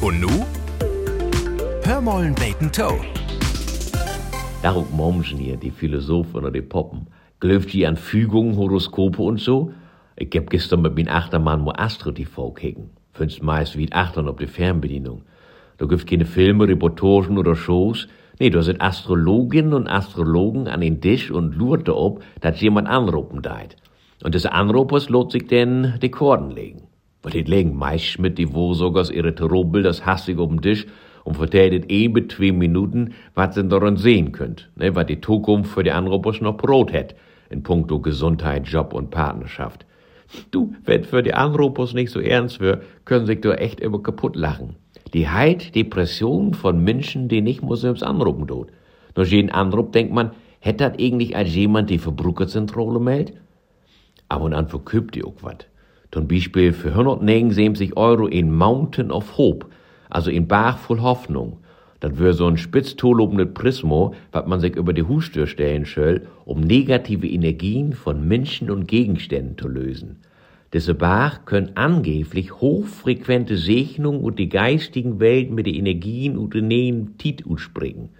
Und nu? Hör mollen beten Toe. Darum Mommsen hier, die Philosophen oder die Poppen. Glaubt ihr an Fügungen, Horoskope und so? Ich hab gestern mit meinem Achtermann mo Astro TV kicken. Findest meist wie Achtern auf die Fernbedienung. Da gibt's keine Filme, Reportagen oder Shows. Nee, da sind Astrologinnen und Astrologen an den Tisch und lurt ob, dass jemand anrufen deit. Und des Anrufers lot sich denn die Korden legen. Weil die legen meist mit die Wohlsogers ihre Trubel das hastig auf den Tisch und vertellt eben mit zwei Minuten, was sie daran sehen könnt, ne, was die Zukunft für die Anrufers noch Brot hat, in puncto Gesundheit, Job und Partnerschaft. Du, wenn für die Anrufers nicht so ernst wird, können sich doch echt immer kaputt lachen. Die Heid, Depression von Menschen, die nicht Muslims anrufen tut. Nur jeden Anruf denkt man, hätte das eigentlich als jemand die Verbrucherzentrale meldet? Ab und an verkübt die auch wat. Zum Beispiel für 179 Euro in Mountain of Hope, also in Bach voll Hoffnung. Das wär so ein spitztolobendes Prismo, was man sich über die Hustür stellen soll, um negative Energien von Menschen und Gegenständen zu lösen. Diese Bach können angeblich hochfrequente Segnungen und die geistigen Welt mit den Energien und den Nähen Tit springen.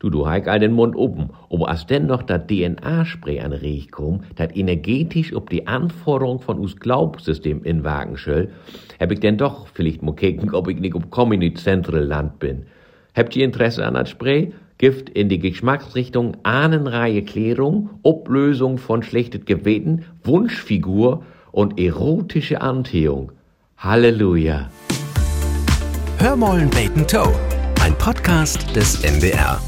Du, du heik all den Mund oben, aber als denn noch dat DNA-Spray an Riech kom, dat energetisch ob die Anforderung von us Glaubsystem in Wagen schöll, hab ich denn doch vielleicht mo kicken, ob ich nicht um Community Central Land bin. Habt ihr Interesse an dat Spray? Gift in die Geschmacksrichtung Ahnenreihe Klärung, Oblösung von schlechtet Geweten, Wunschfigur und erotische Anziehung. Halleluja. Hör mollen beten Toe. Ein Podcast des NDR.